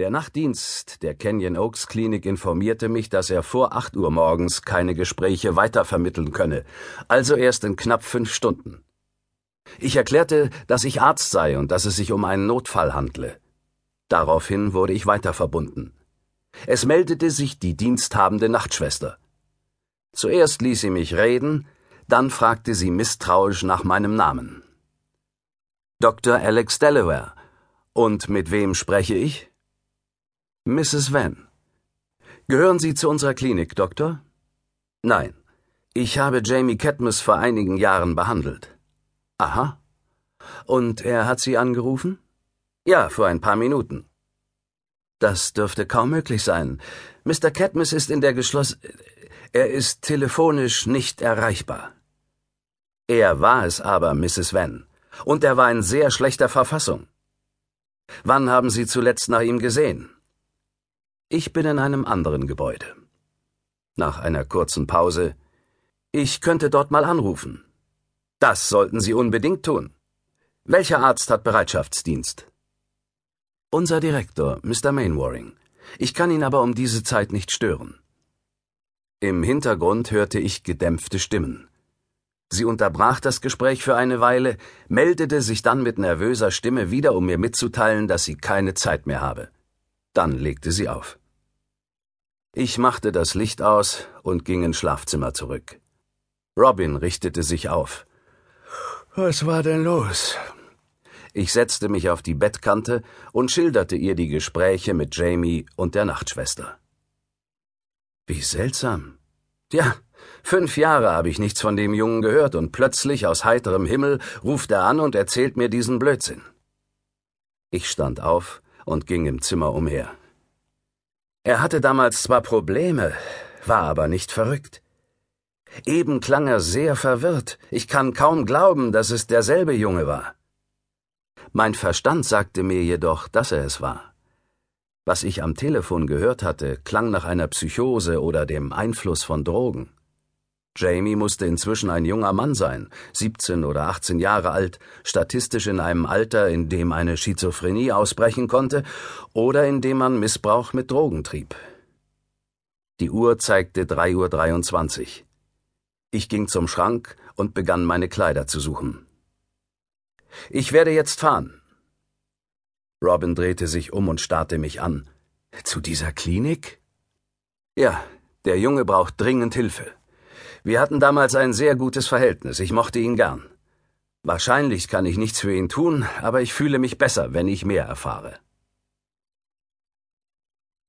Der Nachtdienst der Canyon Oaks Klinik informierte mich, dass er vor acht Uhr morgens keine Gespräche weitervermitteln könne, also erst in knapp fünf Stunden. Ich erklärte, dass ich Arzt sei und dass es sich um einen Notfall handle. Daraufhin wurde ich weiter verbunden. Es meldete sich die diensthabende Nachtschwester. Zuerst ließ sie mich reden, dann fragte sie misstrauisch nach meinem Namen. Dr. Alex Delaware. Und mit wem spreche ich? Mrs. Van. Gehören Sie zu unserer Klinik, Doktor? Nein. Ich habe Jamie Cadmus vor einigen Jahren behandelt. Aha. Und er hat Sie angerufen? Ja, vor ein paar Minuten. Das dürfte kaum möglich sein. Mr. Cadmus ist in der Geschloss. Er ist telefonisch nicht erreichbar. Er war es aber, Mrs. Van. Und er war in sehr schlechter Verfassung. Wann haben Sie zuletzt nach ihm gesehen? Ich bin in einem anderen Gebäude. Nach einer kurzen Pause. Ich könnte dort mal anrufen. Das sollten Sie unbedingt tun. Welcher Arzt hat Bereitschaftsdienst? Unser Direktor, Mr. Mainwaring. Ich kann ihn aber um diese Zeit nicht stören. Im Hintergrund hörte ich gedämpfte Stimmen. Sie unterbrach das Gespräch für eine Weile, meldete sich dann mit nervöser Stimme wieder, um mir mitzuteilen, dass sie keine Zeit mehr habe. Dann legte sie auf. Ich machte das Licht aus und ging ins Schlafzimmer zurück. Robin richtete sich auf. Was war denn los? Ich setzte mich auf die Bettkante und schilderte ihr die Gespräche mit Jamie und der Nachtschwester. Wie seltsam. Ja, fünf Jahre habe ich nichts von dem Jungen gehört und plötzlich aus heiterem Himmel ruft er an und erzählt mir diesen Blödsinn. Ich stand auf und ging im Zimmer umher. Er hatte damals zwar Probleme, war aber nicht verrückt. Eben klang er sehr verwirrt. Ich kann kaum glauben, dass es derselbe Junge war. Mein Verstand sagte mir jedoch, dass er es war. Was ich am Telefon gehört hatte, klang nach einer Psychose oder dem Einfluss von Drogen. Jamie musste inzwischen ein junger Mann sein, 17 oder 18 Jahre alt, statistisch in einem Alter, in dem eine Schizophrenie ausbrechen konnte oder in dem man Missbrauch mit Drogen trieb. Die Uhr zeigte 3.23 Uhr. Ich ging zum Schrank und begann meine Kleider zu suchen. Ich werde jetzt fahren. Robin drehte sich um und starrte mich an. Zu dieser Klinik? Ja, der Junge braucht dringend Hilfe. Wir hatten damals ein sehr gutes Verhältnis, ich mochte ihn gern. Wahrscheinlich kann ich nichts für ihn tun, aber ich fühle mich besser, wenn ich mehr erfahre.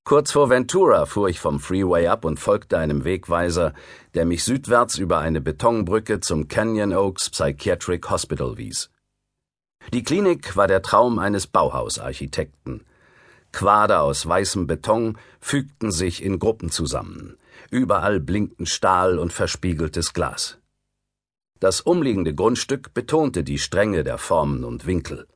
Kurz vor Ventura fuhr ich vom Freeway ab und folgte einem Wegweiser, der mich südwärts über eine Betonbrücke zum Canyon Oaks Psychiatric Hospital wies. Die Klinik war der Traum eines Bauhausarchitekten. Quader aus weißem Beton fügten sich in Gruppen zusammen. Überall blinkten Stahl und verspiegeltes Glas. Das umliegende Grundstück betonte die Strenge der Formen und Winkel.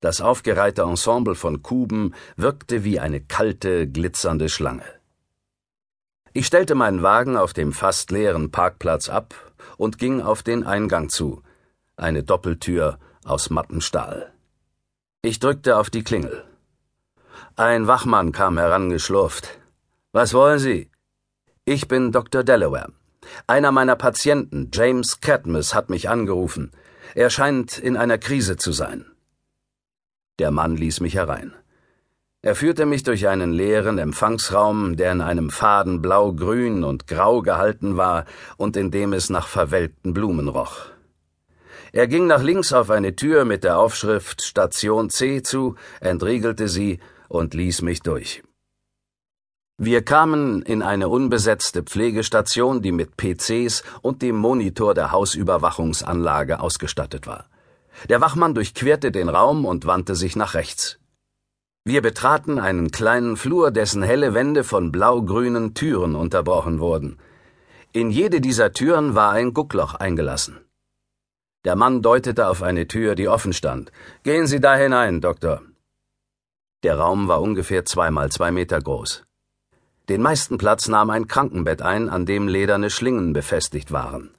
Das aufgereihte Ensemble von Kuben wirkte wie eine kalte, glitzernde Schlange. Ich stellte meinen Wagen auf dem fast leeren Parkplatz ab und ging auf den Eingang zu, eine Doppeltür aus mattem Stahl. Ich drückte auf die Klingel. Ein Wachmann kam herangeschlurft. Was wollen Sie? Ich bin Dr. Delaware. Einer meiner Patienten, James Cadmus, hat mich angerufen. Er scheint in einer Krise zu sein. Der Mann ließ mich herein. Er führte mich durch einen leeren Empfangsraum, der in einem Faden blau-grün und grau gehalten war und in dem es nach verwelkten Blumen roch. Er ging nach links auf eine Tür mit der Aufschrift Station C zu, entriegelte sie und ließ mich durch. Wir kamen in eine unbesetzte Pflegestation, die mit PCs und dem Monitor der Hausüberwachungsanlage ausgestattet war. Der Wachmann durchquerte den Raum und wandte sich nach rechts. Wir betraten einen kleinen Flur, dessen helle Wände von blau-grünen Türen unterbrochen wurden. In jede dieser Türen war ein Guckloch eingelassen. Der Mann deutete auf eine Tür, die offen stand. Gehen Sie da hinein, Doktor. Der Raum war ungefähr zweimal zwei Meter groß. Den meisten Platz nahm ein Krankenbett ein, an dem lederne Schlingen befestigt waren.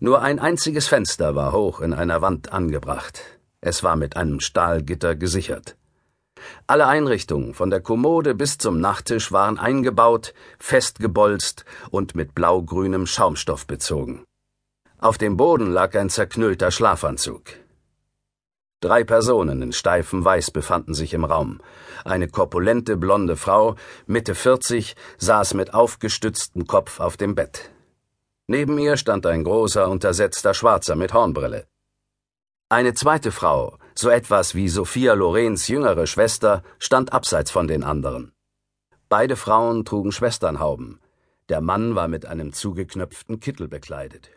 Nur ein einziges Fenster war hoch in einer Wand angebracht. Es war mit einem Stahlgitter gesichert. Alle Einrichtungen, von der Kommode bis zum Nachttisch, waren eingebaut, festgebolzt und mit blaugrünem Schaumstoff bezogen. Auf dem Boden lag ein zerknüllter Schlafanzug. Drei Personen in steifem Weiß befanden sich im Raum. Eine korpulente blonde Frau, Mitte 40, saß mit aufgestütztem Kopf auf dem Bett. Neben ihr stand ein großer, untersetzter Schwarzer mit Hornbrille. Eine zweite Frau, so etwas wie Sophia Lorens jüngere Schwester, stand abseits von den anderen. Beide Frauen trugen Schwesternhauben. Der Mann war mit einem zugeknöpften Kittel bekleidet.